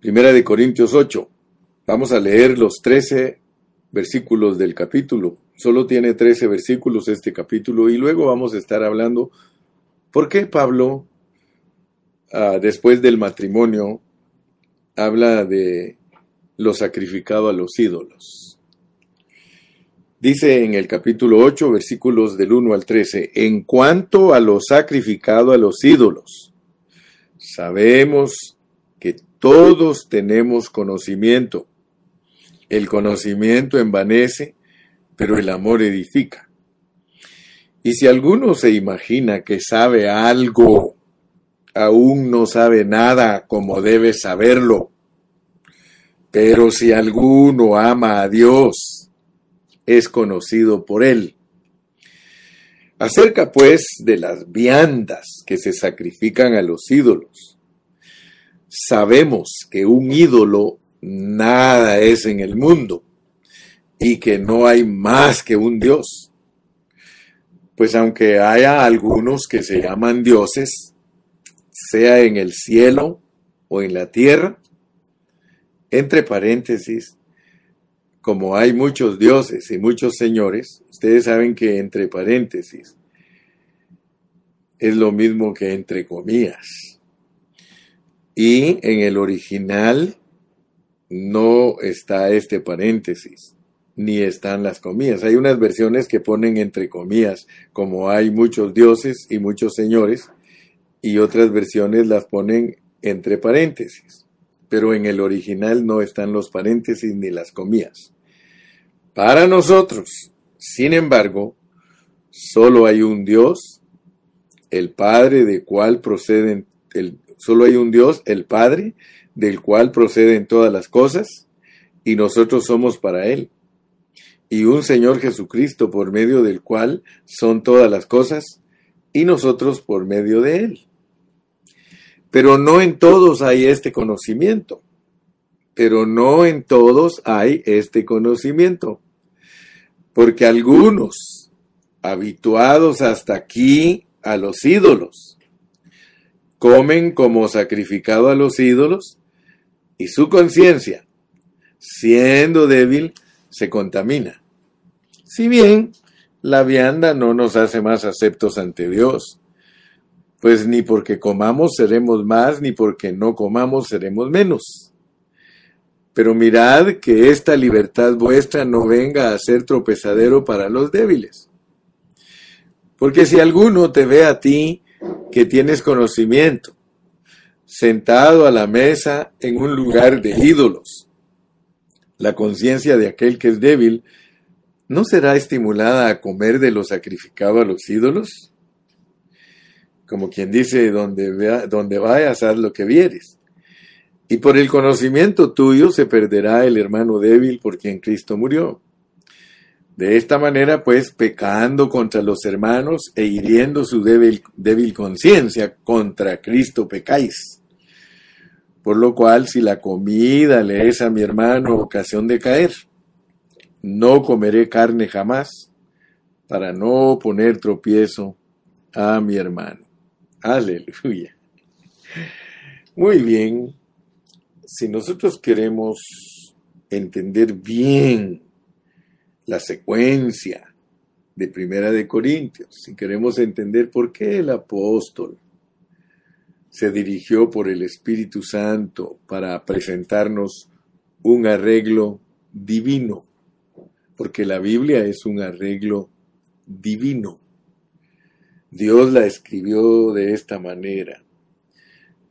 Primera de Corintios 8. Vamos a leer los 13 versículos del capítulo. Solo tiene 13 versículos este capítulo y luego vamos a estar hablando por qué Pablo, ah, después del matrimonio, habla de lo sacrificado a los ídolos. Dice en el capítulo 8, versículos del 1 al 13, en cuanto a lo sacrificado a los ídolos, sabemos que todos tenemos conocimiento. El conocimiento envanece, pero el amor edifica. Y si alguno se imagina que sabe algo, aún no sabe nada como debe saberlo. Pero si alguno ama a Dios, es conocido por él. Acerca pues de las viandas que se sacrifican a los ídolos. Sabemos que un ídolo nada es en el mundo y que no hay más que un Dios. Pues aunque haya algunos que se llaman dioses, sea en el cielo o en la tierra, entre paréntesis, como hay muchos dioses y muchos señores, ustedes saben que entre paréntesis es lo mismo que entre comillas. Y en el original no está este paréntesis, ni están las comillas. Hay unas versiones que ponen entre comillas, como hay muchos dioses y muchos señores, y otras versiones las ponen entre paréntesis. Pero en el original no están los paréntesis ni las comillas. Para nosotros, sin embargo, solo hay un Dios, el Padre de cual proceden, el, solo hay un Dios, el Padre, del cual proceden todas las cosas, y nosotros somos para Él. Y un Señor Jesucristo por medio del cual son todas las cosas, y nosotros por medio de Él. Pero no en todos hay este conocimiento. Pero no en todos hay este conocimiento. Porque algunos, habituados hasta aquí a los ídolos, comen como sacrificado a los ídolos y su conciencia, siendo débil, se contamina. Si bien la vianda no nos hace más aceptos ante Dios, pues ni porque comamos seremos más, ni porque no comamos seremos menos. Pero mirad que esta libertad vuestra no venga a ser tropezadero para los débiles. Porque si alguno te ve a ti que tienes conocimiento, sentado a la mesa en un lugar de ídolos. La conciencia de aquel que es débil no será estimulada a comer de lo sacrificado a los ídolos. Como quien dice, donde, vea, donde vayas, haz lo que vieres. Y por el conocimiento tuyo se perderá el hermano débil por quien Cristo murió. De esta manera, pues, pecando contra los hermanos e hiriendo su débil, conciencia, contra Cristo pecáis. Por lo cual, si la comida le es a mi hermano ocasión de caer, no comeré carne jamás, para no poner tropiezo a mi hermano. Aleluya. Muy bien. Si nosotros queremos entender bien la secuencia de Primera de Corintios, si queremos entender por qué el apóstol se dirigió por el Espíritu Santo para presentarnos un arreglo divino, porque la Biblia es un arreglo divino. Dios la escribió de esta manera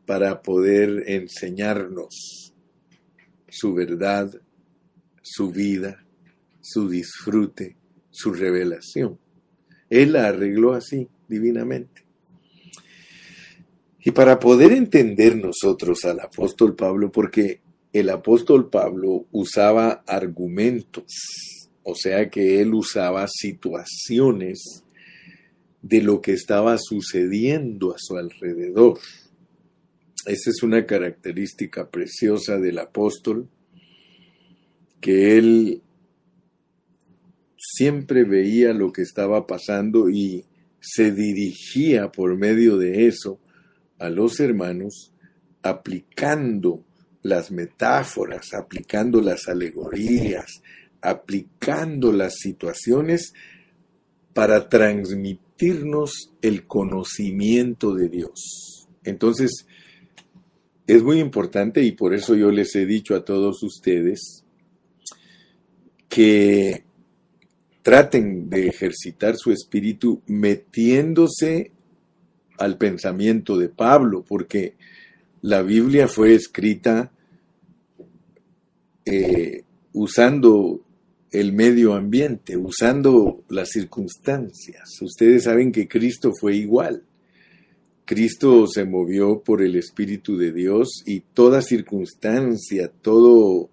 para poder enseñarnos su verdad, su vida, su disfrute, su revelación. Él la arregló así, divinamente. Y para poder entender nosotros al apóstol Pablo, porque el apóstol Pablo usaba argumentos, o sea que él usaba situaciones de lo que estaba sucediendo a su alrededor. Esa es una característica preciosa del apóstol, que él siempre veía lo que estaba pasando y se dirigía por medio de eso a los hermanos aplicando las metáforas, aplicando las alegorías, aplicando las situaciones para transmitirnos el conocimiento de Dios. Entonces, es muy importante y por eso yo les he dicho a todos ustedes que traten de ejercitar su espíritu metiéndose al pensamiento de Pablo, porque la Biblia fue escrita eh, usando el medio ambiente, usando las circunstancias. Ustedes saben que Cristo fue igual. Cristo se movió por el Espíritu de Dios y toda circunstancia, todo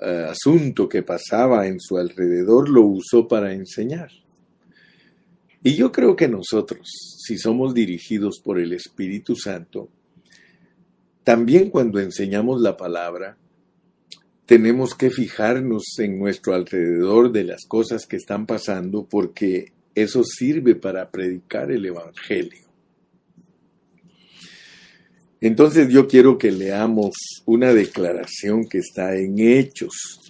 eh, asunto que pasaba en su alrededor lo usó para enseñar. Y yo creo que nosotros, si somos dirigidos por el Espíritu Santo, también cuando enseñamos la palabra, tenemos que fijarnos en nuestro alrededor de las cosas que están pasando porque eso sirve para predicar el Evangelio. Entonces yo quiero que leamos una declaración que está en Hechos,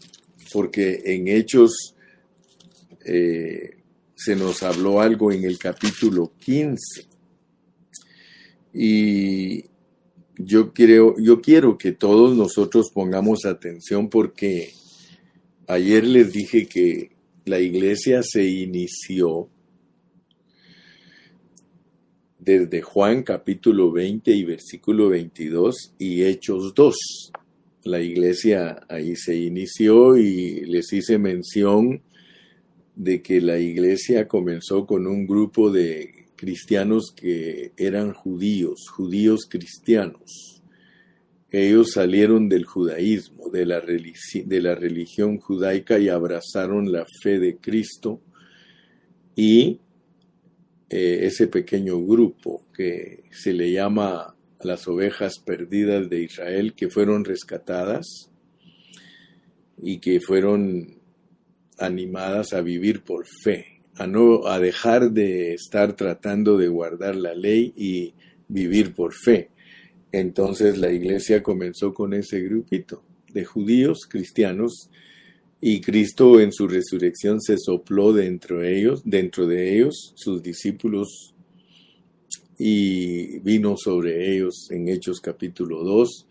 porque en Hechos eh, se nos habló algo en el capítulo 15. Y yo yo quiero que todos nosotros pongamos atención porque ayer les dije que la iglesia se inició desde Juan capítulo 20 y versículo 22 y Hechos 2. La iglesia ahí se inició y les hice mención de que la iglesia comenzó con un grupo de cristianos que eran judíos, judíos cristianos. Ellos salieron del judaísmo, de la, religión judaica y abrazaron la fe de Cristo y eh, ese pequeño grupo que se le llama las ovejas perdidas de Israel que fueron rescatadas y que fueron animadas a vivir por fe, a no a dejar de estar tratando de guardar la ley y vivir por fe. Entonces la iglesia comenzó con ese grupito de judíos cristianos y Cristo en su resurrección se sopló dentro de ellos, dentro de ellos, sus discípulos y vino sobre ellos en Hechos capítulo 2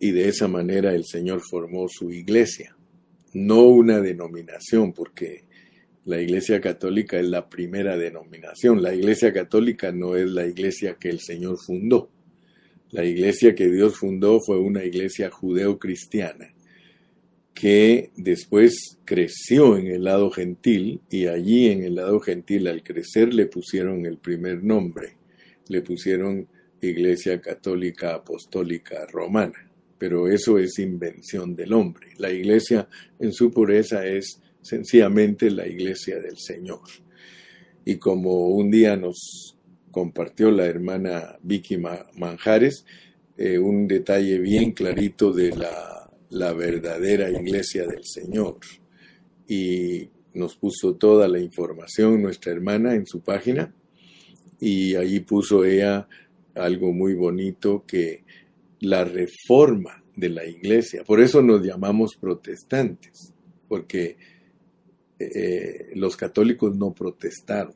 y de esa manera el Señor formó su iglesia no una denominación, porque la Iglesia Católica es la primera denominación. La Iglesia Católica no es la iglesia que el Señor fundó. La iglesia que Dios fundó fue una iglesia judeo-cristiana que después creció en el lado gentil y allí en el lado gentil al crecer le pusieron el primer nombre, le pusieron Iglesia Católica Apostólica Romana pero eso es invención del hombre. La iglesia en su pureza es sencillamente la iglesia del Señor. Y como un día nos compartió la hermana Vicky Manjares, eh, un detalle bien clarito de la, la verdadera iglesia del Señor. Y nos puso toda la información nuestra hermana en su página y allí puso ella algo muy bonito que la reforma de la iglesia. Por eso nos llamamos protestantes, porque eh, los católicos no protestaron.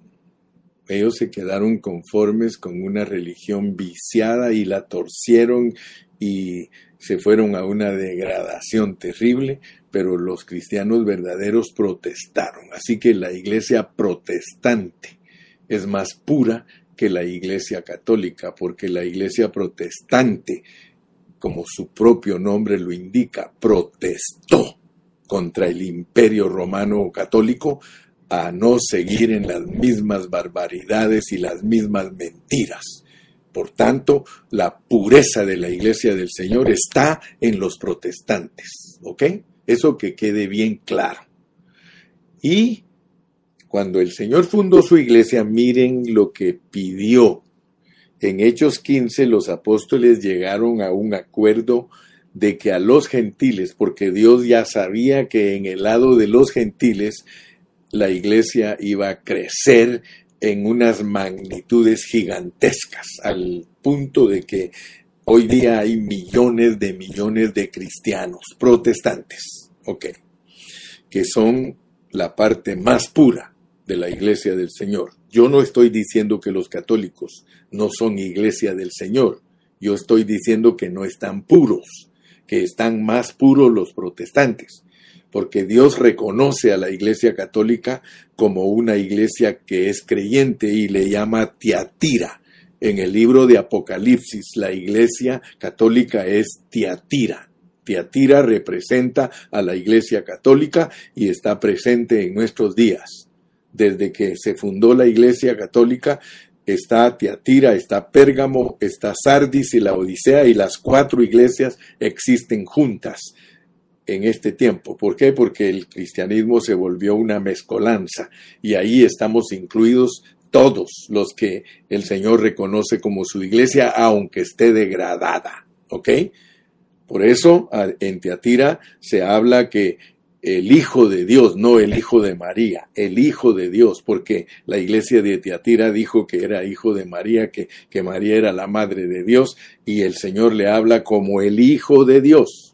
Ellos se quedaron conformes con una religión viciada y la torcieron y se fueron a una degradación terrible, pero los cristianos verdaderos protestaron. Así que la iglesia protestante es más pura que la iglesia católica, porque la iglesia protestante como su propio nombre lo indica, protestó contra el imperio romano católico a no seguir en las mismas barbaridades y las mismas mentiras. Por tanto, la pureza de la iglesia del Señor está en los protestantes, ¿ok? Eso que quede bien claro. Y cuando el Señor fundó su iglesia, miren lo que pidió en Hechos 15 los apóstoles llegaron a un acuerdo de que a los gentiles, porque Dios ya sabía que en el lado de los gentiles la iglesia iba a crecer en unas magnitudes gigantescas, al punto de que hoy día hay millones de millones de cristianos protestantes, ok, que son la parte más pura de la iglesia del Señor. Yo no estoy diciendo que los católicos no son iglesia del Señor. Yo estoy diciendo que no están puros, que están más puros los protestantes, porque Dios reconoce a la iglesia católica como una iglesia que es creyente y le llama Tiatira. En el libro de Apocalipsis, la iglesia católica es Tiatira. Tiatira representa a la iglesia católica y está presente en nuestros días desde que se fundó la Iglesia Católica, está Tiatira, está Pérgamo, está Sardis y la Odisea, y las cuatro iglesias existen juntas en este tiempo. ¿Por qué? Porque el cristianismo se volvió una mezcolanza y ahí estamos incluidos todos los que el Señor reconoce como su iglesia, aunque esté degradada. ¿Ok? Por eso en Tiatira se habla que el Hijo de Dios, no el Hijo de María, el Hijo de Dios, porque la iglesia de Tiatira dijo que era Hijo de María, que María era la Madre de Dios, y el Señor le habla como el Hijo de Dios.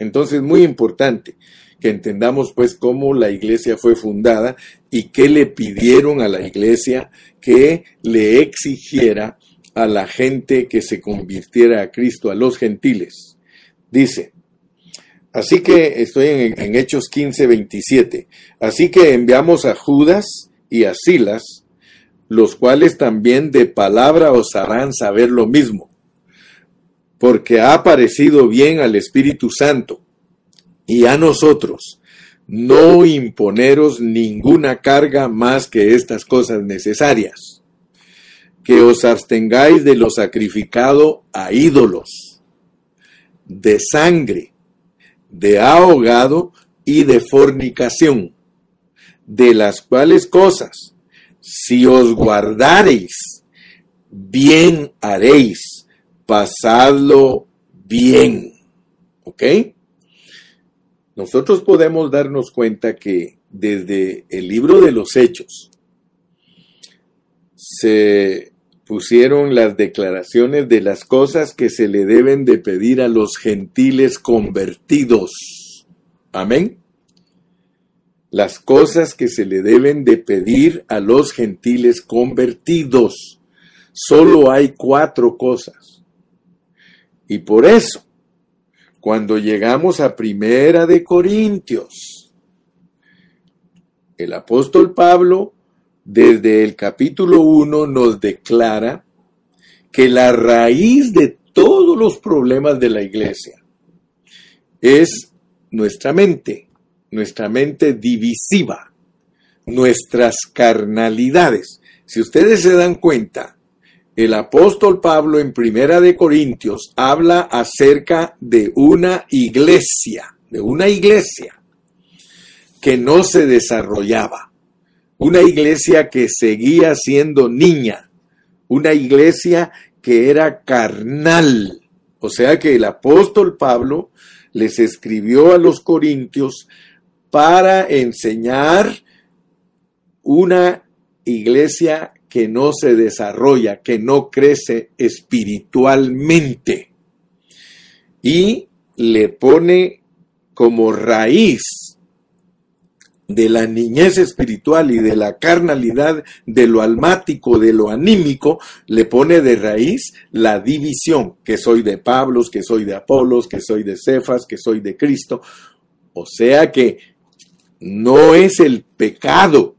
Entonces, muy importante que entendamos pues cómo la iglesia fue fundada y qué le pidieron a la iglesia que le exigiera a la gente que se convirtiera a Cristo, a los gentiles. Dice, Así que estoy en, Hechos 15, 27. Así que enviamos a Judas y a Silas, los cuales también de palabra os harán saber lo mismo, porque ha parecido bien al Espíritu Santo y a nosotros no imponeros ninguna carga más que estas cosas necesarias, que os abstengáis de lo sacrificado a ídolos, de sangre, de ahogado y de fornicación, de las cuales cosas, si os guardareis, bien haréis, pasadlo bien. ¿Ok? Nosotros podemos darnos cuenta que desde el libro de los hechos se pusieron las declaraciones de las cosas que se le deben de pedir a los gentiles convertidos. Amén. Las cosas que se le deben de pedir a los gentiles convertidos. Solo hay cuatro cosas. Y por eso, cuando llegamos a Primera de Corintios, el apóstol Pablo desde el capítulo 1 nos declara que la raíz de todos los problemas de la iglesia es nuestra mente, nuestra mente divisiva, nuestras carnalidades. Si ustedes se dan cuenta, el apóstol Pablo en Primera de Corintios habla acerca de una iglesia, de una iglesia que no se desarrollaba una iglesia que seguía siendo niña, una iglesia que era carnal. O sea que el apóstol Pablo les escribió a los corintios para enseñar una iglesia que no se desarrolla, que no crece espiritualmente. Y le pone como raíz de la niñez espiritual y de la carnalidad, de lo almático, de lo anímico, le pone de raíz la división, que soy de Pablos, que soy de Apolos, que soy de Cefas, que soy de Cristo. O sea que no es el pecado,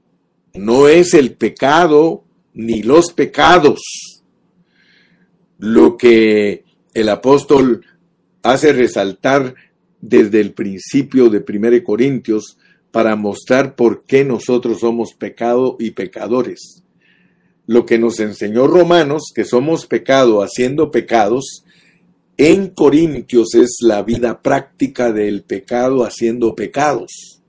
no es el pecado ni los pecados lo que el apóstol hace resaltar desde el principio de 1 Corintios para mostrar por qué nosotros somos pecado y pecadores. Lo que nos enseñó Romanos, que somos pecado haciendo pecados, en Corintios es la vida práctica del pecado haciendo pecados.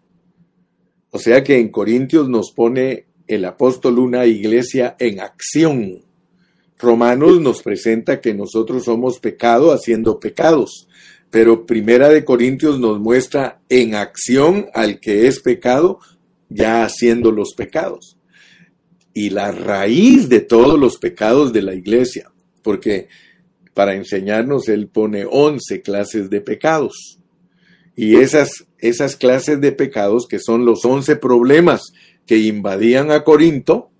O sea que en Corintios nos pone el apóstol una iglesia en acción. Romanos nos presenta que nosotros somos pecado haciendo pecados pero Primera de Corintios nos muestra en acción al que es pecado, ya haciendo los pecados. Y la raíz de todos los pecados de la iglesia, porque para enseñarnos, él pone 11 clases de pecados. Y esas, esas clases de pecados, que son los 11 problemas que invadían a Corinto,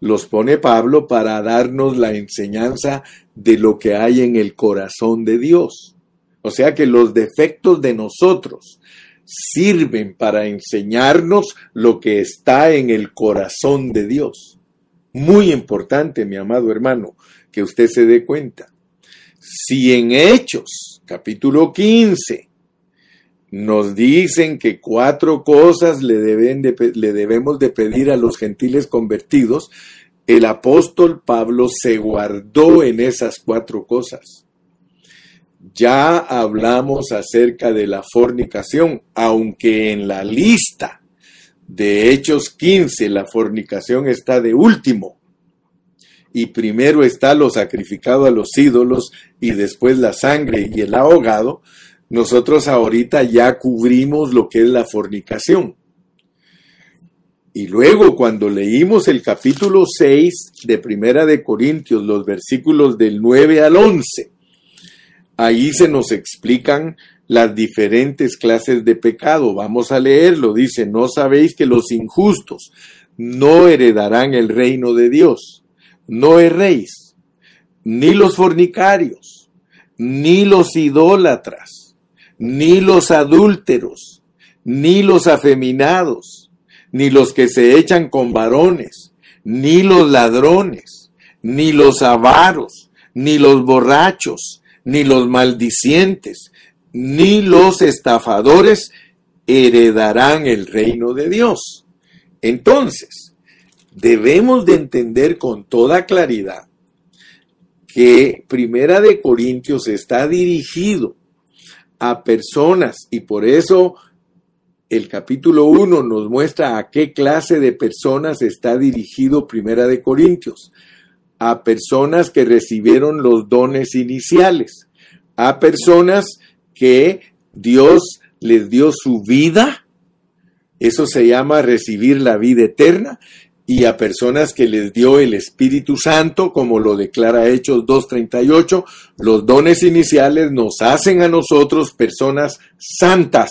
los pone Pablo para darnos la enseñanza de lo que hay en el corazón de Dios. O sea que los defectos de nosotros sirven para enseñarnos lo que está en el corazón de Dios. Muy importante, mi amado hermano, que usted se dé cuenta. Si en Hechos, capítulo 15, nos dicen que cuatro cosas le, debemos de pedir a los gentiles convertidos, el apóstol Pablo se guardó en esas cuatro cosas. Ya hablamos acerca de la fornicación, aunque en la lista de Hechos 15 la fornicación está de último. Y primero está lo sacrificado a los ídolos y después la sangre y el ahogado. Nosotros ahorita ya cubrimos lo que es la fornicación. Y luego cuando leímos el capítulo 6 de Primera de Corintios, los versículos del 9 al 11, ahí se nos explican las diferentes clases de pecado. Vamos a leerlo. Dice, no sabéis que los injustos no heredarán el reino de Dios. No erréis, ni los fornicarios, ni los idólatras, ni los adúlteros, ni los afeminados, ni los que se echan con varones, ni los ladrones, ni los avaros, ni los borrachos, ni los maldicientes, ni los estafadores heredarán el reino de Dios. Entonces, debemos de entender con toda claridad que Primera de Corintios está dirigido a personas. Y por eso el capítulo 1 nos muestra a qué clase de personas está dirigido Primera de Corintios. A personas que recibieron los dones iniciales, a personas que Dios les dio su vida, eso se llama recibir la vida eterna, y a personas que les dio el Espíritu Santo, como lo declara Hechos 2.38, los dones iniciales nos hacen a nosotros personas santas,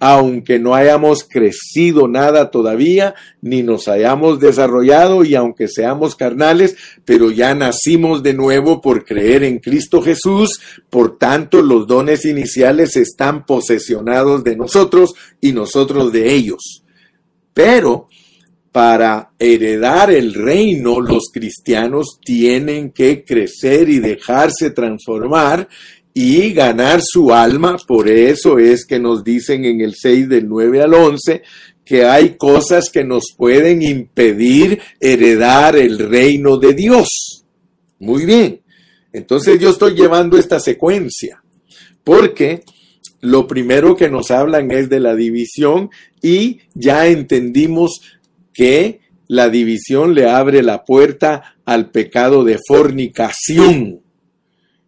aunque no hayamos crecido nada todavía, ni nos hayamos desarrollado y aunque seamos carnales, pero ya nacimos de nuevo por creer en Cristo Jesús, por tanto los dones iniciales están posesionados de nosotros y nosotros de ellos. Pero para heredar el reino, los cristianos tienen que crecer y dejarse transformar y ganar su alma. Por eso es que nos dicen en el 6 del 9 al 11 que hay cosas que nos pueden impedir heredar el reino de Dios. Muy bien. Entonces yo estoy llevando esta secuencia porque lo primero que nos hablan es de la división y ya entendimos que la división le abre la puerta al pecado de fornicación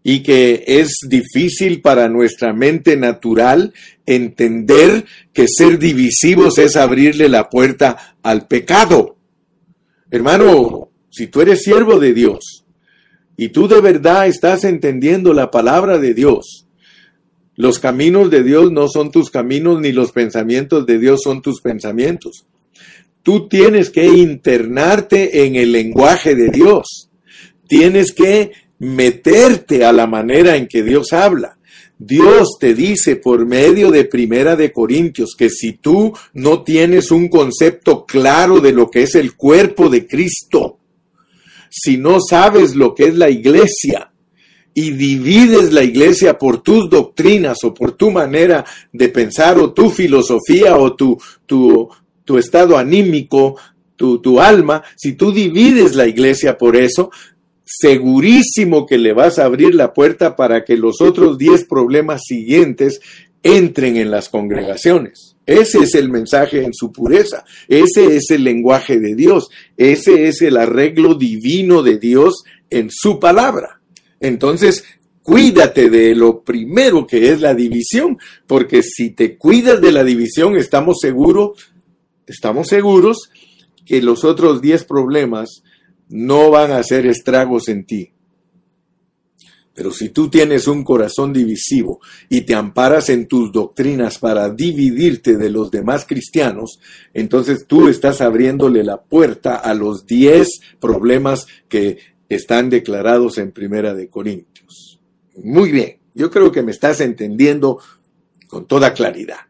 y que es difícil para nuestra mente natural entender que ser divisivos es abrirle la puerta al pecado. Hermano, si tú eres siervo de Dios y tú de verdad estás entendiendo la palabra de Dios, los caminos de Dios no son tus caminos ni los pensamientos de Dios son tus pensamientos. Tú tienes que internarte en el lenguaje de Dios. Tienes que meterte a la manera en que Dios habla. Dios te dice por medio de Primera de Corintios que si tú no tienes un concepto claro de lo que es el cuerpo de Cristo, si no sabes lo que es la iglesia y divides la iglesia por tus doctrinas o por tu manera de pensar o tu filosofía o tu, tu, tu estado anímico, tu, tu alma, si tú divides la iglesia por eso, segurísimo que le vas a abrir la puerta para que los otros 10 problemas siguientes entren en las congregaciones. Ese es el mensaje en su pureza, ese es el lenguaje de Dios, ese es el arreglo divino de Dios en su palabra. Entonces, cuídate de lo primero que es la división, porque si te cuidas de la división, estamos seguros, estamos seguros que los otros 10 problemas no van a hacer estragos en ti. Pero si tú tienes un corazón divisivo y te amparas en tus doctrinas para dividirte de los demás cristianos, entonces tú estás abriéndole la puerta a los diez problemas que están declarados en Primera de Corintios. Muy bien, yo creo que me estás entendiendo con toda claridad.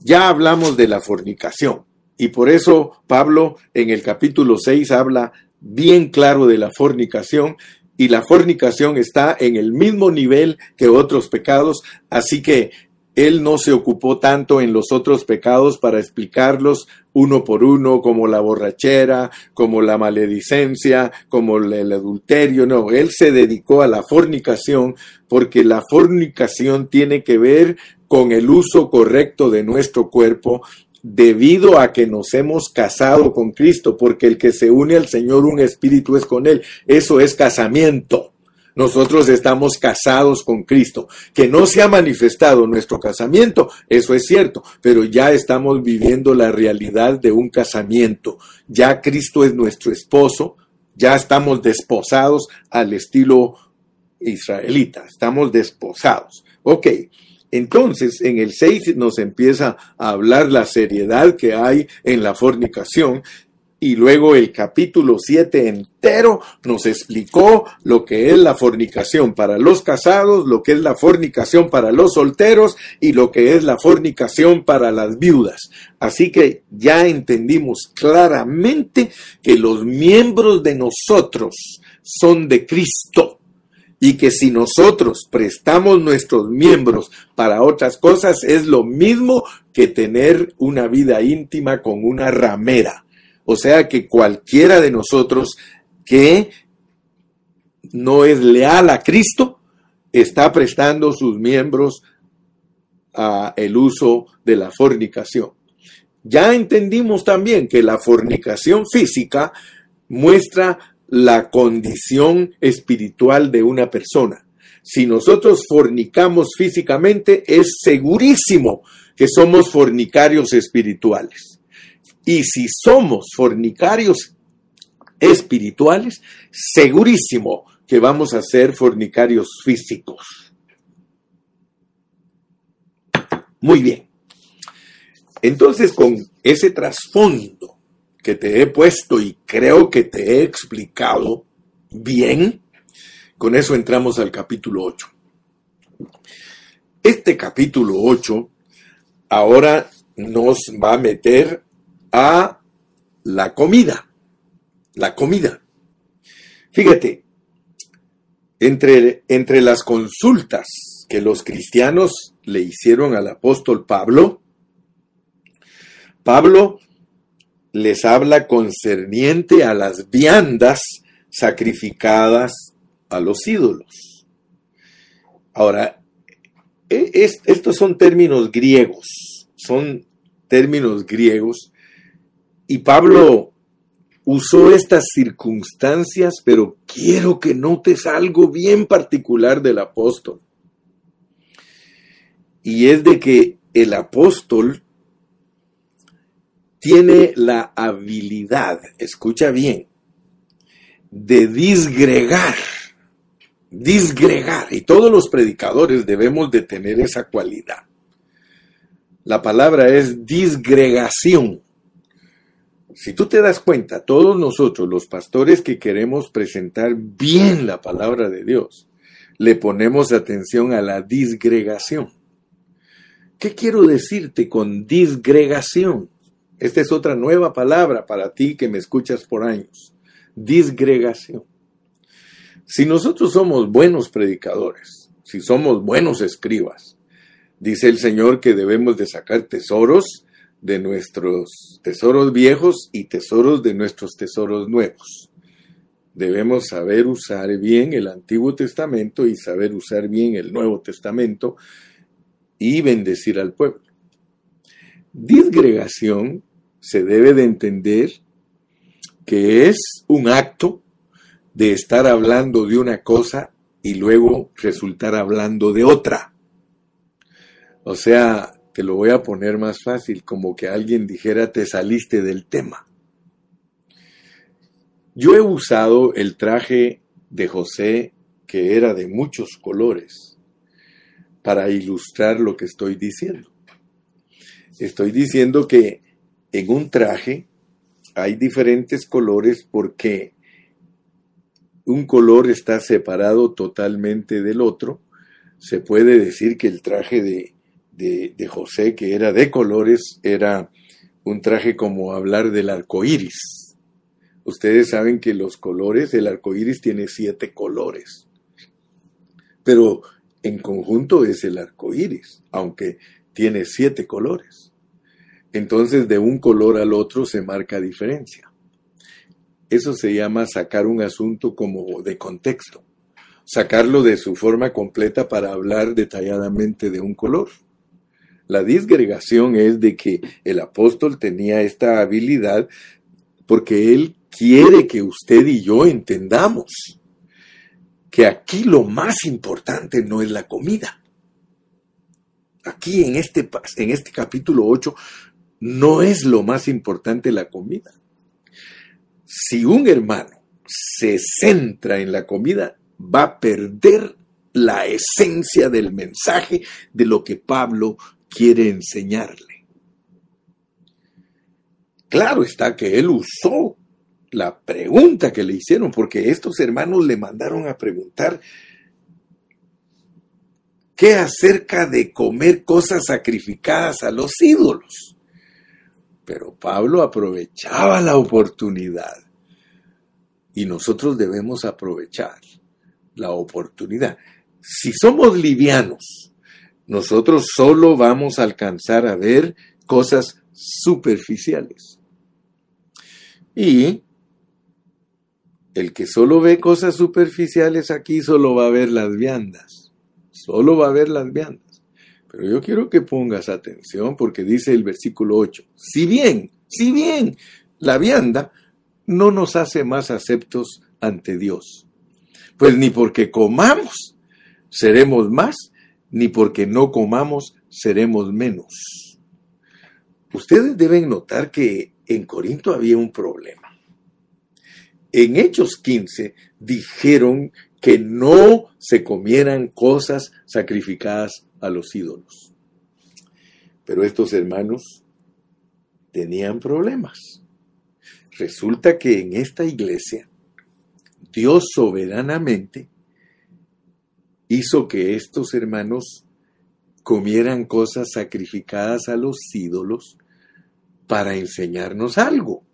Ya hablamos de la fornicación y por eso Pablo en el capítulo 6 habla bien claro de la fornicación y la fornicación está en el mismo nivel que otros pecados, así que él no se ocupó tanto en los otros pecados para explicarlos uno por uno, como la borrachera, como la maledicencia, como el adulterio. No, él se dedicó a la fornicación porque la fornicación tiene que ver con el uso correcto de nuestro cuerpo debido a que nos hemos casado con Cristo, porque el que se une al Señor, un espíritu es con Él. Eso es casamiento. Nosotros estamos casados con Cristo. Que no se ha manifestado nuestro casamiento, eso es cierto, pero ya estamos viviendo la realidad de un casamiento. Ya Cristo es nuestro esposo, ya estamos desposados al estilo israelita, estamos desposados. Ok, entonces, en el 6 nos empieza a hablar la seriedad que hay en la fornicación y luego el capítulo 7 entero nos explicó lo que es la fornicación para los casados, lo que es la fornicación para los solteros y lo que es la fornicación para las viudas. Así que ya entendimos claramente que los miembros de nosotros son de Cristo y que si nosotros prestamos nuestros miembros para otras cosas es lo mismo que tener una vida íntima con una ramera. O sea que cualquiera de nosotros que no es leal a Cristo está prestando sus miembros a el uso de la fornicación. Ya entendimos también que la fornicación física muestra la condición espiritual de una persona. Si nosotros fornicamos físicamente, es segurísimo que somos fornicarios espirituales. Y si somos fornicarios espirituales, segurísimo que vamos a ser fornicarios físicos. Muy bien. Entonces, con ese trasfondo que te he puesto y creo que te he explicado bien, con eso entramos al capítulo 8. Este capítulo 8 ahora nos va a meter a la comida. La comida. Fíjate, entre, entre las consultas que los cristianos le hicieron al apóstol Pablo, Pablo les habla concerniente a las viandas sacrificadas a los ídolos. Ahora, e, estos son términos griegos, son términos griegos, y Pablo usó estas circunstancias, pero quiero que notes algo bien particular del apóstol. Y es de que el apóstol tiene la habilidad, escucha bien, de disgregar, disgregar, y todos los predicadores debemos de tener esa cualidad. La palabra es disgregación. Si tú te das cuenta, todos nosotros, los pastores que queremos presentar bien la palabra de Dios, le ponemos atención a la disgregación. ¿Qué quiero decirte con disgregación? Esta es otra nueva palabra para ti que me escuchas por años. Disgregación. Si nosotros somos buenos predicadores, si somos buenos escribas, dice el Señor que debemos de sacar tesoros de nuestros tesoros viejos y tesoros de nuestros tesoros nuevos. Debemos saber usar bien el Antiguo Testamento y saber usar bien el Nuevo Testamento y bendecir al pueblo. Disgregación se debe de entender que es un acto de estar hablando de una cosa y luego resultar hablando de otra. O sea, te lo voy a poner más fácil, como que alguien dijera te saliste del tema. Yo he usado el traje de José que era de muchos colores para ilustrar lo que estoy diciendo. Estoy diciendo que en un traje hay diferentes colores porque un color está separado totalmente del otro. Se puede decir que el traje de, de, José, que era de colores, era un traje como hablar del arco iris. Ustedes saben que los colores, el arco iris tiene siete colores. Pero en conjunto es el arco iris, aunque tiene siete colores. Entonces, de un color al otro se marca diferencia. Eso se llama sacar un asunto como de contexto, sacarlo de su forma completa para hablar detalladamente de un color. La disgregación es de que el apóstol tenía esta habilidad porque él quiere que usted y yo entendamos que aquí lo más importante no es la comida. Aquí en este, en este capítulo 8 no es lo más importante la comida. Si un hermano se centra en la comida, va a perder la esencia del mensaje de lo que Pablo quiere enseñarle. Claro está que él usó la pregunta que le hicieron, porque estos hermanos le mandaron a preguntar qué acerca de comer cosas sacrificadas a los ídolos. Pero Pablo aprovechaba la oportunidad y nosotros debemos aprovechar la oportunidad. Si somos livianos, nosotros solo vamos a alcanzar a ver cosas superficiales. Y el que solo ve cosas superficiales aquí solo va a ver las viandas. Solo va a ver las viandas. Pero yo quiero que pongas atención porque dice el versículo 8, si bien, si bien la vianda no nos hace más aceptos ante Dios, pues ni porque comamos seremos más, ni porque no comamos seremos menos. Ustedes deben notar que en Corinto había un problema en Hechos 15 dijeron que no se comieran cosas sacrificadas a los ídolos. Pero estos hermanos tenían problemas. Resulta que en esta iglesia Dios soberanamente hizo que estos hermanos comieran cosas sacrificadas a los ídolos para enseñarnos algo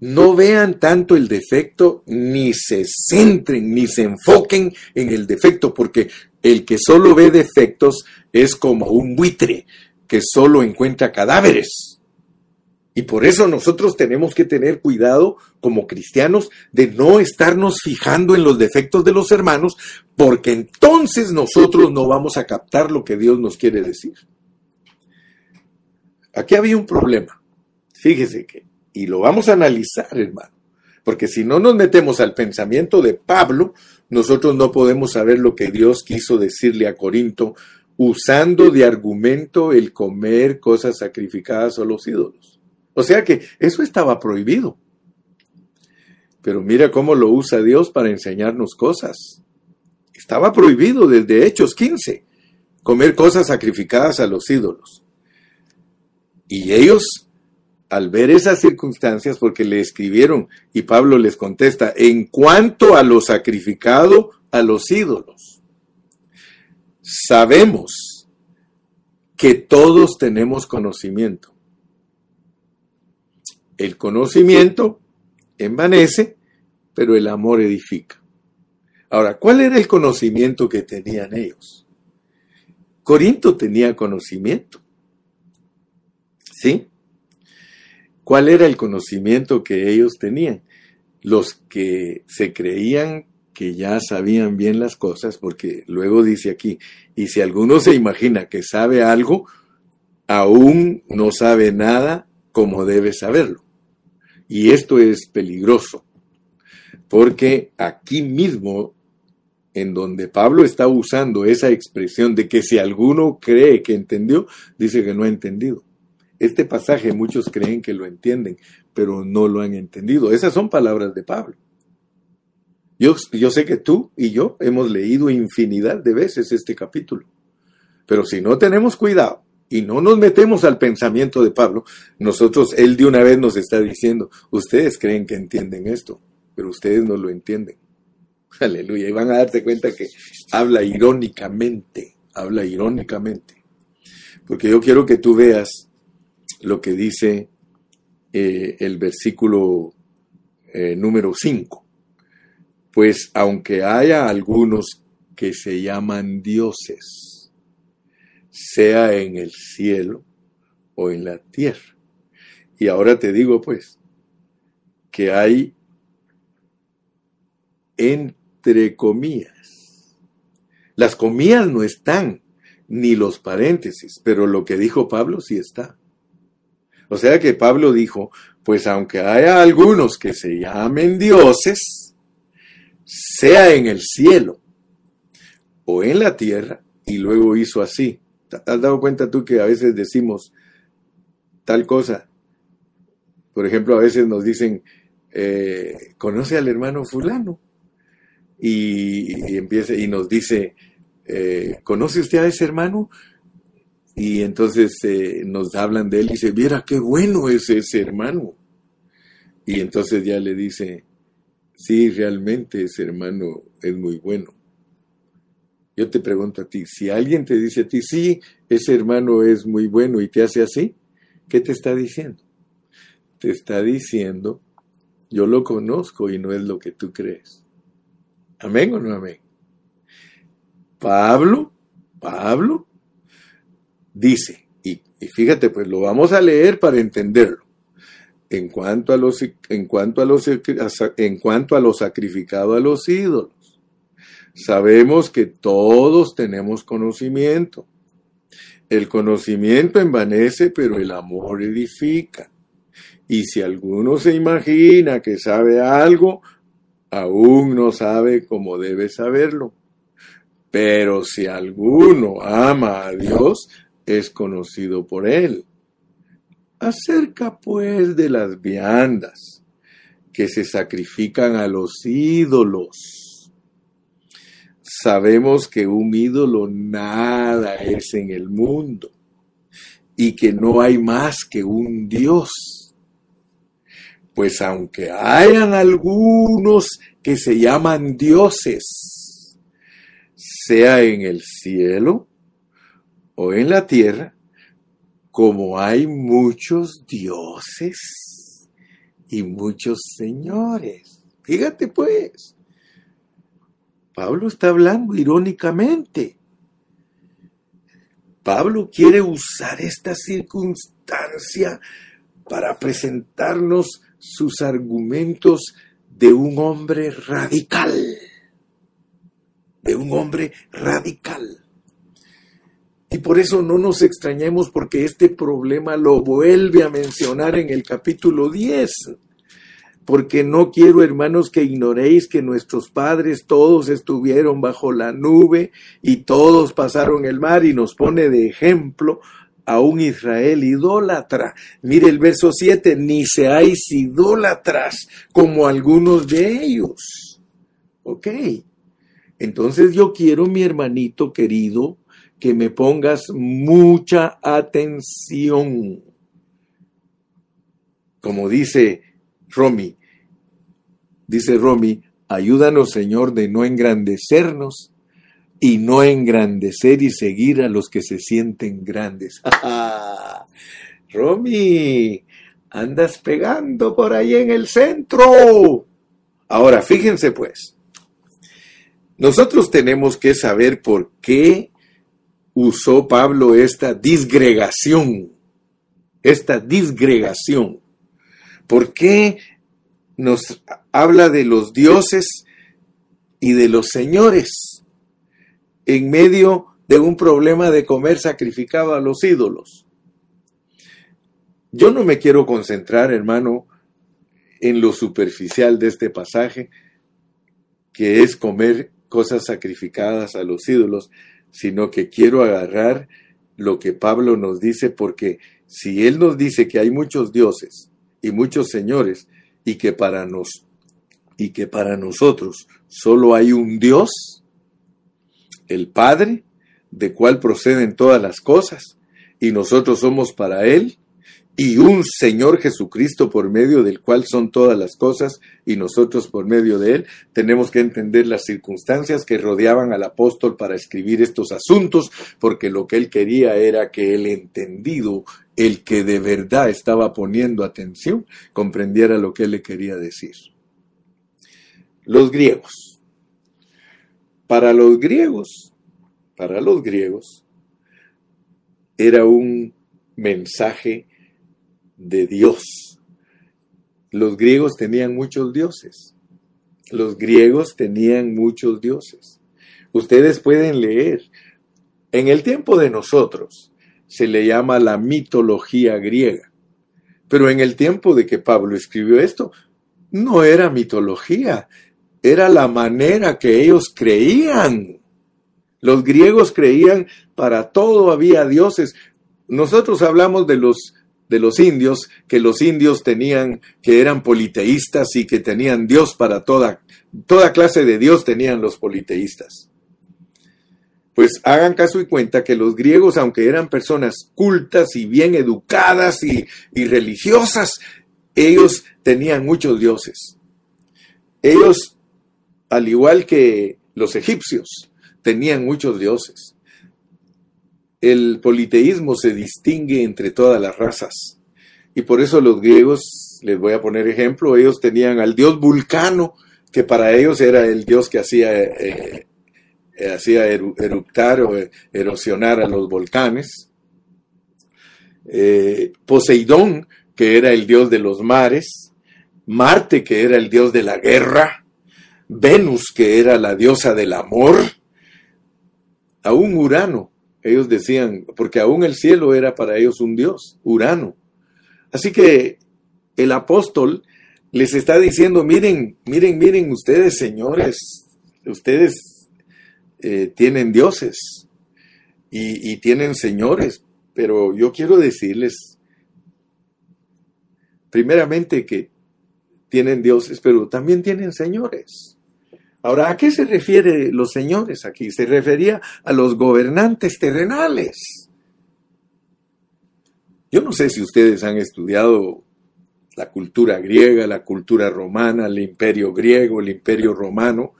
no vean tanto el defecto, ni se centren, ni se enfoquen en el defecto, porque el que solo ve defectos es como un buitre que solo encuentra cadáveres. Y por eso nosotros tenemos que tener cuidado como cristianos de no estarnos fijando en los defectos de los hermanos, porque entonces nosotros no vamos a captar lo que Dios nos quiere decir. Aquí había un problema. Fíjese que y lo vamos a analizar, hermano. Porque si no nos metemos al pensamiento de Pablo, nosotros no podemos saber lo que Dios quiso decirle a Corinto usando de argumento el comer cosas sacrificadas a los ídolos. O sea que eso estaba prohibido. Pero mira cómo lo usa Dios para enseñarnos cosas. Estaba prohibido desde Hechos 15, comer cosas sacrificadas a los ídolos. Y ellos al ver esas circunstancias, porque le escribieron y Pablo les contesta, en cuanto a lo sacrificado a los ídolos, sabemos que todos tenemos conocimiento. El conocimiento envanece, pero el amor edifica. Ahora, ¿cuál era el conocimiento que tenían ellos? Corinto tenía conocimiento. ¿Sí? ¿Cuál era el conocimiento que ellos tenían? Los que se creían que ya sabían bien las cosas, porque luego dice aquí, y si alguno se imagina que sabe algo, aún no sabe nada como debe saberlo. Y esto es peligroso, porque aquí mismo, en donde Pablo está usando esa expresión de que si alguno cree que entendió, dice que no ha entendido. Este pasaje muchos creen que lo entienden, pero no lo han entendido. Esas son palabras de Pablo. Yo, yo sé que tú y yo hemos leído infinidad de veces este capítulo, pero si no tenemos cuidado y no nos metemos al pensamiento de Pablo, nosotros, él de una vez nos está diciendo, ustedes creen que entienden esto, pero ustedes no lo entienden. Aleluya. Y van a darse cuenta que habla irónicamente, habla irónicamente. Porque yo quiero que tú veas lo que dice eh, el versículo eh, número 5. Pues aunque haya algunos que se llaman dioses, sea en el cielo o en la tierra. Y ahora te digo pues que hay entre comillas. Las comillas no están, ni los paréntesis, pero lo que dijo Pablo sí está. O sea que Pablo dijo, pues aunque haya algunos que se llamen dioses, sea en el cielo o en la tierra, y luego hizo así. ¿Te has dado cuenta tú que a veces decimos tal cosa? Por ejemplo, a veces nos dicen, eh, conoce al hermano fulano y, empieza y nos dice, eh, ¿conoce usted a ese hermano? Y entonces eh, nos hablan de él y dice, mira qué bueno es ese hermano. Y entonces ya le dice, sí, realmente ese hermano es muy bueno. Yo te pregunto a ti, si alguien te dice a ti, sí, ese hermano es muy bueno y te hace así, ¿qué te está diciendo? Te está diciendo, yo lo conozco y no es lo que tú crees. Amén o no amén. Pablo, Pablo, dice, y, fíjate, pues lo vamos a leer para entenderlo. En cuanto a los, en cuanto a los, en cuanto a lo sacrificado a los ídolos, sabemos que todos tenemos conocimiento. El conocimiento envanece, pero el amor edifica. Y si alguno se imagina que sabe algo, aún no sabe cómo debe saberlo. Pero si alguno ama a Dios, es conocido por él. Acerca pues de las viandas que se sacrifican a los ídolos. Sabemos que un ídolo nada es en el mundo y que no hay más que un Dios pues aunque hayan algunos que se llaman dioses, sea en el cielo o en la tierra, como hay muchos dioses y muchos señores. Fíjate pues, Pablo está hablando irónicamente. Pablo quiere usar esta circunstancia para presentarnos sus argumentos de un hombre radical, de un hombre radical. Y por eso no nos extrañemos porque este problema lo vuelve a mencionar en el capítulo 10. Porque no quiero, hermanos, que ignoréis que nuestros padres todos estuvieron bajo la nube y todos pasaron el mar y nos pone de ejemplo a un Israel idólatra. Mire el verso 7, ni seáis idólatras como algunos de ellos. Ok. Entonces yo quiero, mi hermanito querido, que me pongas mucha atención. Como dice Romy, dice Romy, ayúdanos Señor de no engrandecernos y no engrandecer y seguir a los que se sienten grandes. Romy, andas pegando por ahí en el centro. Ahora, fíjense pues, nosotros tenemos que saber por qué usó Pablo esta disgregación, esta disgregación. ¿Por qué nos habla de los dioses y de los señores? en medio de un problema de comer sacrificado a los ídolos. Yo no me quiero concentrar, hermano, en lo superficial de este pasaje, que es comer cosas sacrificadas a los ídolos, sino que quiero agarrar lo que Pablo nos dice, porque si él nos dice que hay muchos dioses y muchos señores, y que para, nos, y que para nosotros solo hay un Dios, el Padre, de cual proceden todas las cosas, y nosotros somos para Él, y un Señor Jesucristo por medio del cual son todas las cosas y nosotros por medio de él, tenemos que entender las circunstancias que rodeaban al apóstol para escribir estos asuntos, porque lo que él quería era que el entendido, el que de verdad estaba poniendo atención, comprendiera lo que él le quería decir. Los griegos. Para los griegos, para los griegos, era un mensaje de Dios. Los griegos tenían muchos dioses. Los griegos tenían muchos dioses. Ustedes pueden leer. En el tiempo de nosotros se le llama la mitología griega. Pero en el tiempo de que Pablo escribió esto, no era mitología, era la manera que ellos creían. Los griegos creían para todo había dioses. Nosotros hablamos de los de los indios, que los indios tenían, que eran politeístas y que tenían Dios para toda, toda clase de Dios tenían los politeístas. Pues hagan caso y cuenta que los griegos, aunque eran personas cultas y bien educadas y, y religiosas, ellos tenían muchos dioses. Ellos, al igual que los egipcios, tenían muchos dioses el politeísmo se distingue entre todas las razas. Y por eso los griegos, les voy a poner ejemplo, ellos tenían al dios Vulcano, que para ellos era el dios que hacía, eh, eh, hacía eruptar o erosionar a los volcanes. Eh, Poseidón, que era el dios de los mares. Marte, que era el dios de la guerra. Venus, que era la diosa del amor. Aún Urano, ellos decían, porque aún el cielo era para ellos un dios, Urano. Así que el apóstol les está diciendo, miren, miren, miren ustedes, señores, ustedes eh, tienen dioses y, y tienen señores, pero yo quiero decirles, primeramente que tienen dioses, pero también tienen señores. Ahora, ¿a qué se refiere los señores aquí? Se refería a los gobernantes terrenales. Yo no sé si ustedes han estudiado la cultura griega, la cultura romana, el imperio griego, el imperio romano.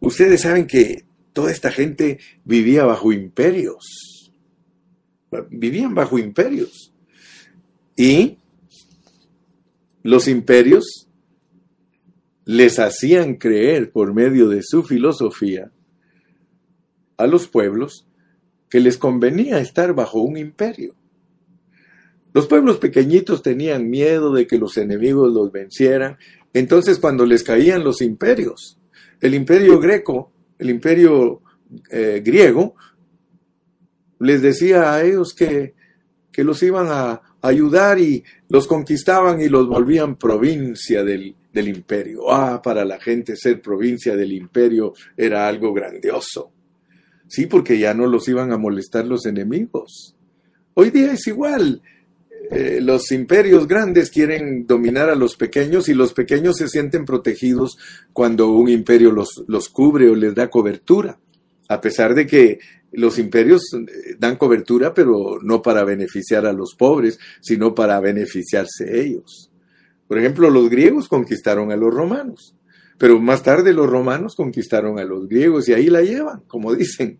Ustedes saben que toda esta gente vivía bajo imperios. Vivían bajo imperios. Y los imperios les hacían creer por medio de su filosofía a los pueblos que les convenía estar bajo un imperio. Los pueblos pequeñitos tenían miedo de que los enemigos los vencieran, entonces cuando les caían los imperios, el imperio greco, el imperio eh, griego, les decía a ellos que, que los iban a ayudar y los conquistaban y los volvían provincia del, del imperio. Ah, para la gente ser provincia del imperio era algo grandioso. Sí, porque ya no los iban a molestar los enemigos. Hoy día es igual. Eh, los imperios grandes quieren dominar a los pequeños y los pequeños se sienten protegidos cuando un imperio los, los cubre o les da cobertura. A pesar de que los imperios eh, dan cobertura, pero no para beneficiar a los pobres, sino para beneficiarse ellos. Por ejemplo, los griegos conquistaron a los romanos, pero más tarde los romanos conquistaron a los griegos y ahí la llevan, como dicen.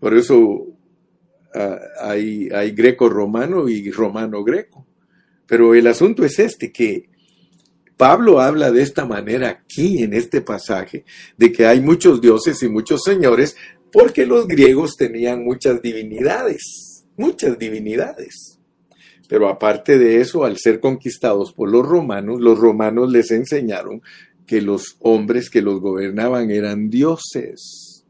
Por eso ah, hay, hay greco-romano y romano-greco. Pero el asunto es este, que Pablo habla de esta manera aquí en este pasaje, de que hay muchos dioses y muchos señores, porque los griegos tenían muchas divinidades, muchas divinidades. Pero aparte de eso, al ser conquistados por los romanos, los romanos les enseñaron que los hombres que los gobernaban eran dioses.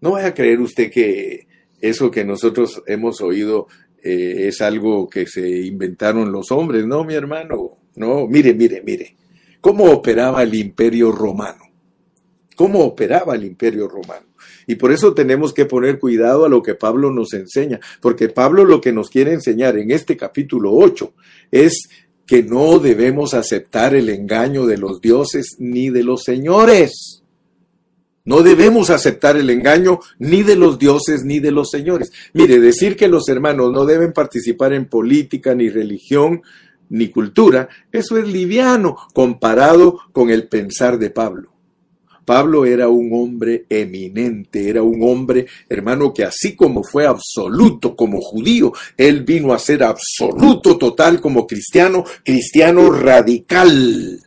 No vaya a creer usted que eso que nosotros hemos oído eh, es algo que se inventaron los hombres. No, mi hermano. No, mire, mire, mire. ¿Cómo operaba el imperio romano? ¿Cómo operaba el imperio romano? Y por eso tenemos que poner cuidado a lo que Pablo nos enseña, porque Pablo lo que nos quiere enseñar en este capítulo 8 es que no debemos aceptar el engaño de los dioses ni de los señores. No debemos aceptar el engaño ni de los dioses ni de los señores. Mire, decir que los hermanos no deben participar en política, ni religión, ni cultura, eso es liviano comparado con el pensar de Pablo. Pablo era un hombre eminente, era un hombre, hermano, que así como fue absoluto como judío, él vino a ser absoluto total como cristiano, cristiano radical.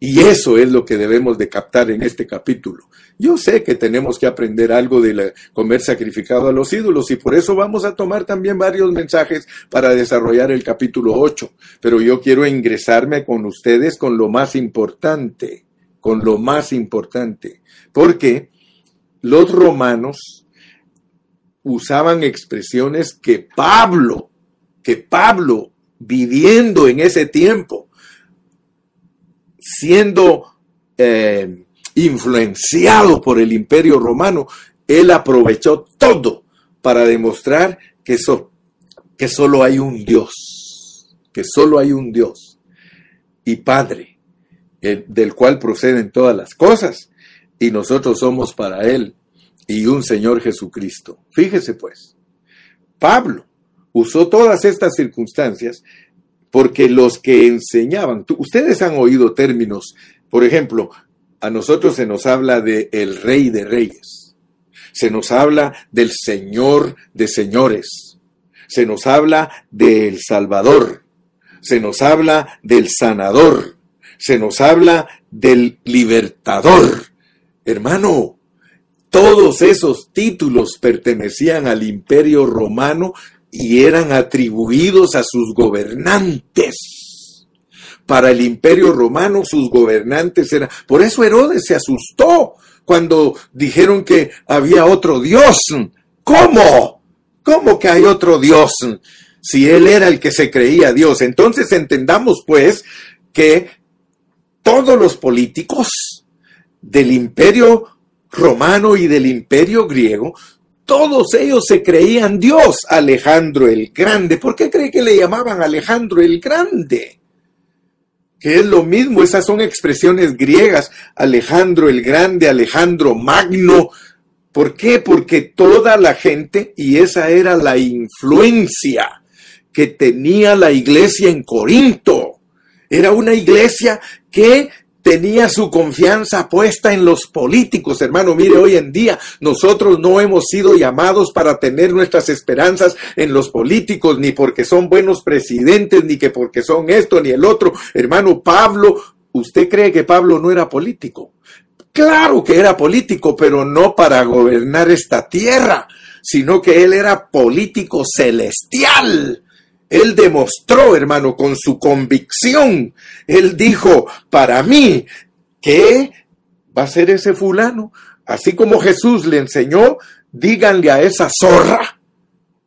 Y eso es lo que debemos de captar en este capítulo. Yo sé que tenemos que aprender algo de comer sacrificado a los ídolos y por eso vamos a tomar también varios mensajes para desarrollar el capítulo 8. Pero yo quiero ingresarme con ustedes con lo más importante con lo más importante, porque los romanos usaban expresiones que Pablo, que Pablo, viviendo en ese tiempo, siendo eh, influenciado por el imperio romano, él aprovechó todo para demostrar que, que solo hay un Dios, que solo hay un Dios y Padre del cual proceden todas las cosas, y nosotros somos para Él y un Señor Jesucristo. Fíjese pues, Pablo usó todas estas circunstancias porque los que enseñaban, ustedes han oído términos, por ejemplo, a nosotros se nos habla de el rey de reyes, se nos habla del señor de señores, se nos habla del salvador, se nos habla del sanador, se nos habla del libertador. Hermano, todos esos títulos pertenecían al imperio romano y eran atribuidos a sus gobernantes. Para el imperio romano sus gobernantes eran... Por eso Herodes se asustó cuando dijeron que había otro Dios. ¿Cómo? ¿Cómo que hay otro Dios? Si él era el que se creía Dios. Entonces entendamos pues que todos los políticos del imperio romano y del imperio griego, todos ellos se creían Dios, Alejandro el Grande. ¿Por qué cree que le llamaban Alejandro el Grande? Que es lo mismo, esas son expresiones griegas, Alejandro el Grande, Alejandro Magno. ¿Por qué? Porque toda la gente, y esa era la influencia que tenía la iglesia en Corinto, era una iglesia que tenía su confianza puesta en los políticos, hermano. Mire, hoy en día nosotros no hemos sido llamados para tener nuestras esperanzas en los políticos, ni porque son buenos presidentes, ni que porque son esto, ni el otro. Hermano Pablo, ¿usted cree que Pablo no era político? Claro que era político, pero no para gobernar esta tierra, sino que él era político celestial. Él demostró, hermano, con su convicción. Él dijo, para mí, ¿qué va a ser ese fulano? Así como Jesús le enseñó, díganle a esa zorra.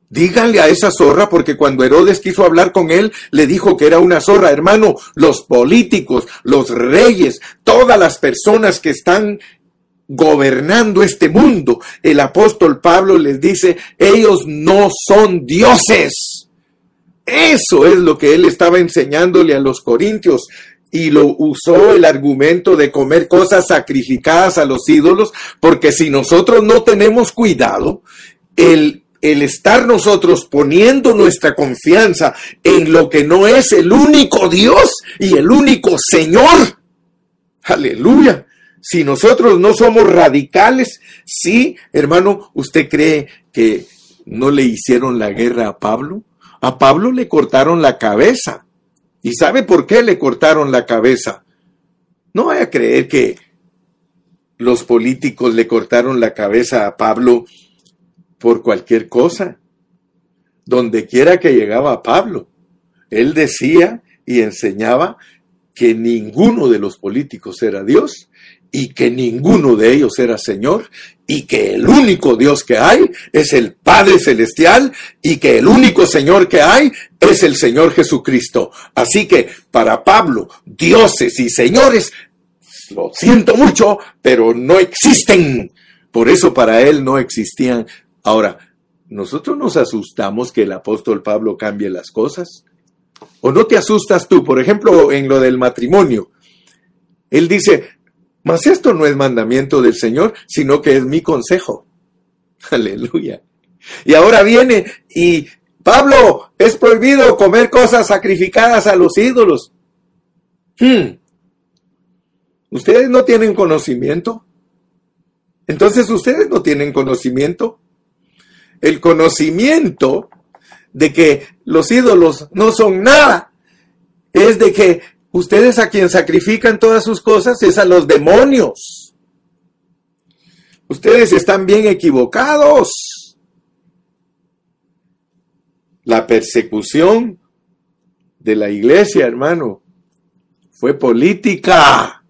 Díganle a esa zorra, porque cuando Herodes quiso hablar con él, le dijo que era una zorra. Hermano, los políticos, los reyes, todas las personas que están gobernando este mundo, el apóstol Pablo les dice, ellos no son dioses. Eso es lo que él estaba enseñándole a los corintios y lo usó el argumento de comer cosas sacrificadas a los ídolos, porque si nosotros no tenemos cuidado, el, el estar nosotros poniendo nuestra confianza en lo que no es el único Dios y el único Señor, aleluya. Si nosotros no somos radicales, sí, hermano, ¿usted cree que no le hicieron la guerra a Pablo? A Pablo le cortaron la cabeza. ¿Y sabe por qué le cortaron la cabeza? No vaya a creer que los políticos le cortaron la cabeza a Pablo por cualquier cosa. Donde quiera que llegaba Pablo, él decía y enseñaba que ninguno de los políticos era Dios y que ninguno de ellos era Señor y que el único Dios que hay es el Padre Celestial y que el único Señor que hay es el Señor Jesucristo. Así que para Pablo, dioses y señores, lo siento mucho, pero no existen. Por eso para él no existían. Ahora, nosotros nos asustamos que el apóstol Pablo cambie las cosas. ¿O no te asustas tú? Por ejemplo, en lo del matrimonio. Él dice, mas esto no es mandamiento del Señor, sino que es mi consejo. Aleluya. Y ahora viene y Pablo, es prohibido comer cosas sacrificadas a los ídolos. Hmm. ¿Ustedes no tienen conocimiento? Entonces ustedes no tienen conocimiento. El conocimiento de que los ídolos no son nada es de que ustedes a quien sacrifican todas sus cosas es a los demonios. Ustedes están bien equivocados. La persecución de la iglesia, hermano, fue política.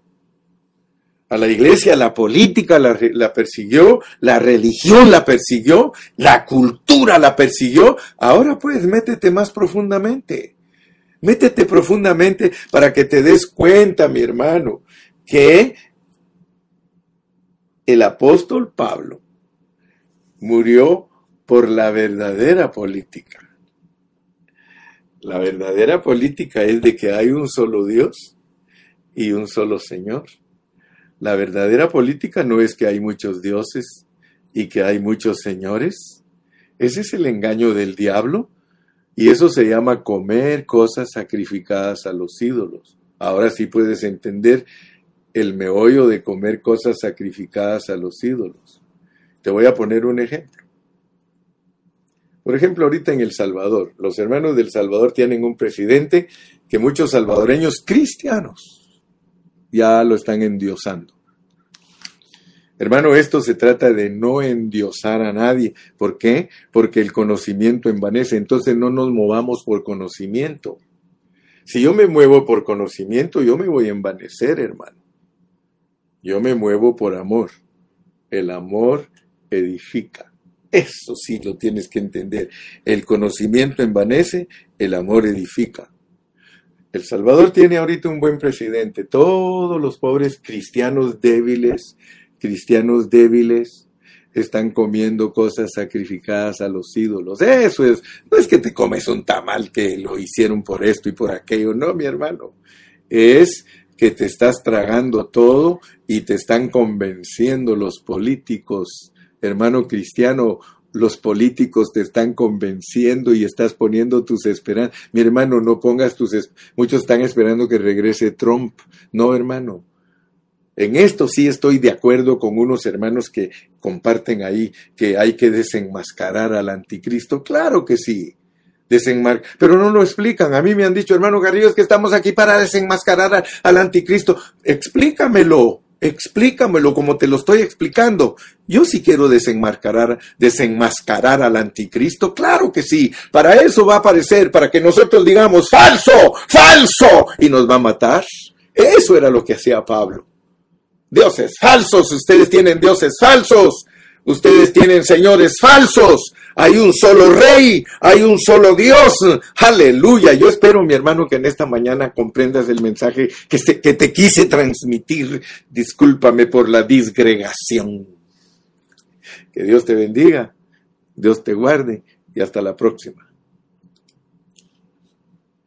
A la iglesia la política la, la, persiguió, la religión la persiguió, la cultura la persiguió. Ahora pues métete más profundamente. Métete profundamente para que te des cuenta, mi hermano, que el apóstol Pablo murió por la verdadera política. La verdadera política es de que hay un solo Dios y un solo Señor. La verdadera política no es que hay muchos dioses y que hay muchos señores. Ese es el engaño del diablo y eso se llama comer cosas sacrificadas a los ídolos. Ahora sí puedes entender el meollo de comer cosas sacrificadas a los ídolos. Te voy a poner un ejemplo. Por ejemplo, ahorita en El Salvador, los hermanos del Salvador tienen un presidente que muchos salvadoreños cristianos ya lo están endiosando. Hermano, esto se trata de no endiosar a nadie. ¿Por qué? Porque el conocimiento envanece. Entonces no nos movamos por conocimiento. Si yo me muevo por conocimiento, yo me voy a envanecer, hermano. Yo me muevo por amor. El amor edifica. Eso sí lo tienes que entender. El conocimiento envanece, el amor edifica. El Salvador tiene ahorita un buen presidente. Todos los pobres cristianos débiles, cristianos débiles, están comiendo cosas sacrificadas a los ídolos. Eso es, no es que te comes un tamal que lo hicieron por esto y por aquello, no, mi hermano. Es que te estás tragando todo y te están convenciendo los políticos. Hermano cristiano, los políticos te están convenciendo y estás poniendo tus esperanzas. Mi hermano, no pongas tus... Muchos están esperando que regrese Trump. No, hermano. En esto sí estoy de acuerdo con unos hermanos que comparten ahí que hay que desenmascarar al anticristo. Claro que sí desenmar pero no lo explican. A mí me han dicho, hermano Garrido, es que estamos aquí para desenmascarar al anticristo. Explícamelo, explícamelo como te lo estoy explicando. Yo sí quiero desenmascarar, desenmascarar al anticristo, claro que sí. Para eso va a aparecer, para que nosotros digamos, falso, falso, y nos va a matar. Eso era lo que hacía Pablo. Dioses falsos, ustedes tienen dioses falsos, ustedes tienen señores falsos, hay un solo rey, hay un solo Dios. Aleluya. Yo espero, mi hermano, que en esta mañana comprendas el mensaje que, te quise transmitir. Discúlpame por la disgregación. Que Dios te bendiga, Dios te guarde y hasta la próxima.